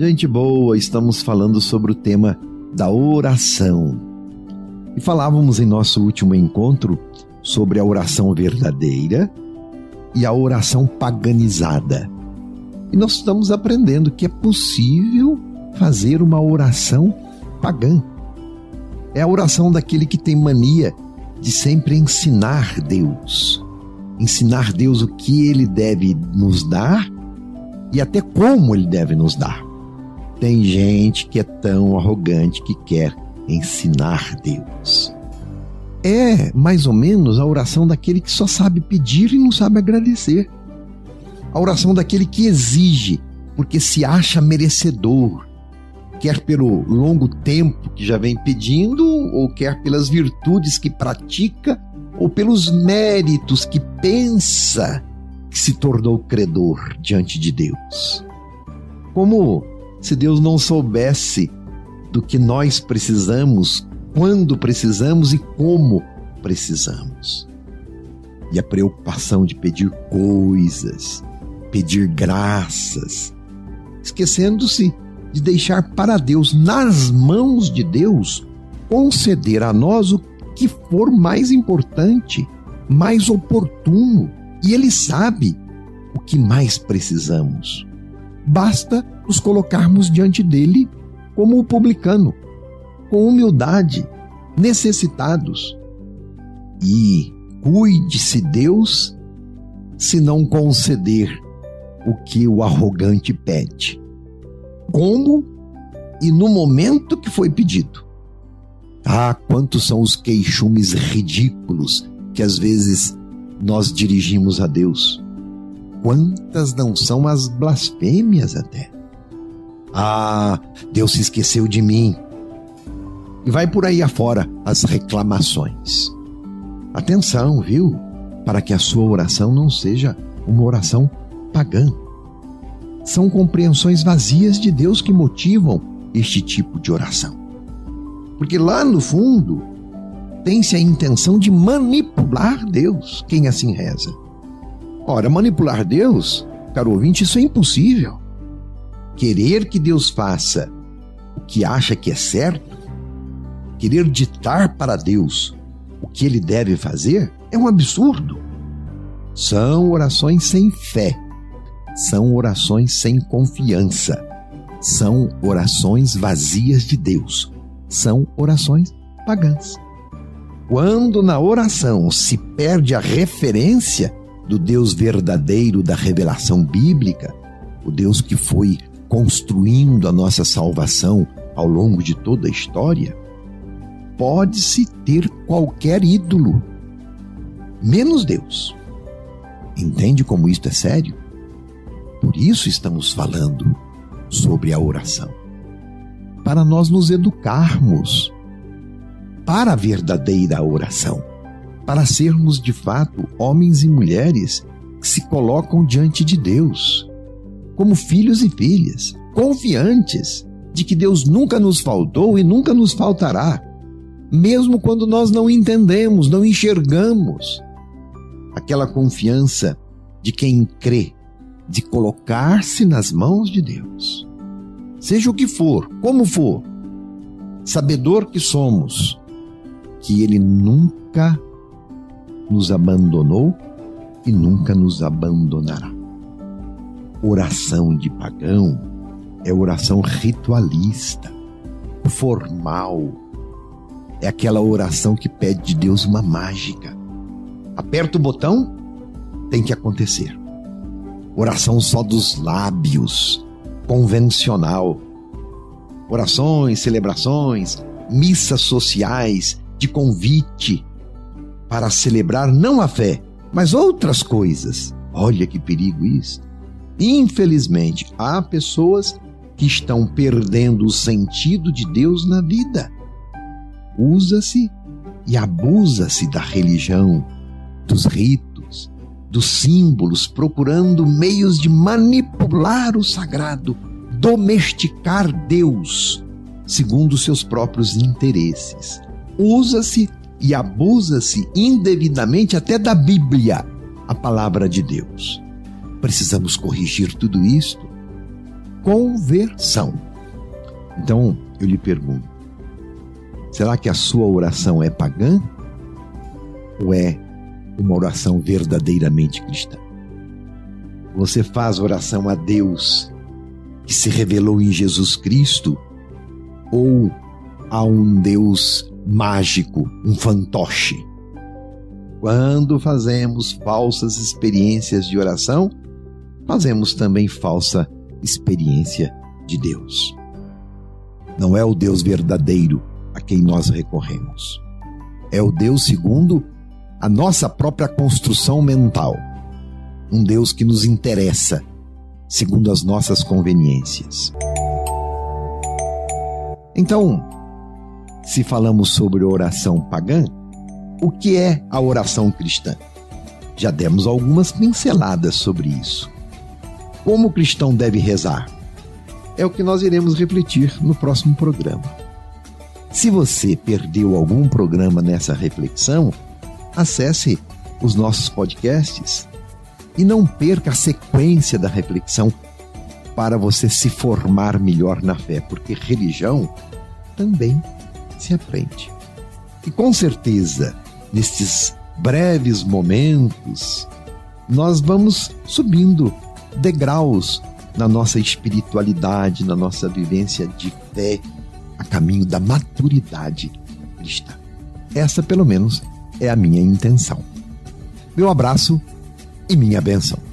Gente boa, estamos falando sobre o tema da oração. E falávamos em nosso último encontro sobre a oração verdadeira e a oração paganizada. E nós estamos aprendendo que é possível fazer uma oração pagã. É a oração daquele que tem mania de sempre ensinar Deus. Ensinar Deus o que ele deve nos dar e até como ele deve nos dar. Tem gente que é tão arrogante que quer ensinar Deus. É mais ou menos a oração daquele que só sabe pedir e não sabe agradecer. A oração daquele que exige porque se acha merecedor, quer pelo longo tempo que já vem pedindo, ou quer pelas virtudes que pratica, ou pelos méritos que pensa que se tornou credor diante de Deus. Como se Deus não soubesse do que nós precisamos, quando precisamos e como precisamos. E a preocupação de pedir coisas, pedir graças, esquecendo-se de deixar para Deus, nas mãos de Deus, conceder a nós o que for mais importante, mais oportuno, e Ele sabe o que mais precisamos. Basta nos colocarmos diante dele como o publicano, com humildade, necessitados. E cuide-se Deus se não conceder o que o arrogante pede. Como e no momento que foi pedido. Ah, quantos são os queixumes ridículos que às vezes nós dirigimos a Deus. Quantas não são as blasfêmias até? Ah, Deus se esqueceu de mim. E vai por aí afora as reclamações. Atenção, viu? Para que a sua oração não seja uma oração pagã. São compreensões vazias de Deus que motivam este tipo de oração. Porque lá no fundo, tem-se a intenção de manipular Deus, quem assim reza. Ora, manipular Deus, caro ouvinte, isso é impossível querer que Deus faça o que acha que é certo, querer ditar para Deus o que ele deve fazer, é um absurdo. São orações sem fé, são orações sem confiança, são orações vazias de Deus, são orações pagãs. Quando na oração se perde a referência do Deus verdadeiro da revelação bíblica, o Deus que foi construindo a nossa salvação ao longo de toda a história, pode-se ter qualquer ídolo, menos Deus. Entende como isto é sério? Por isso estamos falando sobre a oração. Para nós nos educarmos para a verdadeira oração, para sermos de fato homens e mulheres que se colocam diante de Deus como filhos e filhas, confiantes de que Deus nunca nos faltou e nunca nos faltará, mesmo quando nós não entendemos, não enxergamos. Aquela confiança de quem crê, de colocar-se nas mãos de Deus. Seja o que for, como for, sabedor que somos, que Ele nunca nos abandonou e nunca nos abandonará oração de pagão é oração ritualista, formal. É aquela oração que pede de Deus uma mágica. Aperta o botão, tem que acontecer. Oração só dos lábios, convencional. Orações, celebrações, missas sociais de convite para celebrar não a fé, mas outras coisas. Olha que perigo isso. Infelizmente, há pessoas que estão perdendo o sentido de Deus na vida. Usa-se e abusa-se da religião, dos ritos, dos símbolos, procurando meios de manipular o sagrado, domesticar Deus segundo seus próprios interesses. Usa-se e abusa-se indevidamente até da Bíblia, a palavra de Deus. Precisamos corrigir tudo isto. conversão. Então, eu lhe pergunto: será que a sua oração é pagã ou é uma oração verdadeiramente cristã? Você faz oração a Deus que se revelou em Jesus Cristo ou a um Deus mágico, um fantoche? Quando fazemos falsas experiências de oração, fazemos também falsa experiência de Deus. Não é o Deus verdadeiro a quem nós recorremos. É o Deus segundo a nossa própria construção mental. Um Deus que nos interessa segundo as nossas conveniências. Então, se falamos sobre oração pagã, o que é a oração cristã? Já demos algumas pinceladas sobre isso. Como o cristão deve rezar? É o que nós iremos refletir no próximo programa. Se você perdeu algum programa nessa reflexão, acesse os nossos podcasts e não perca a sequência da reflexão para você se formar melhor na fé, porque religião também se aprende. E com certeza, nestes breves momentos, nós vamos subindo degraus na nossa espiritualidade, na nossa vivência de fé, a caminho da maturidade cristã. Essa, pelo menos, é a minha intenção. Meu abraço e minha bênção.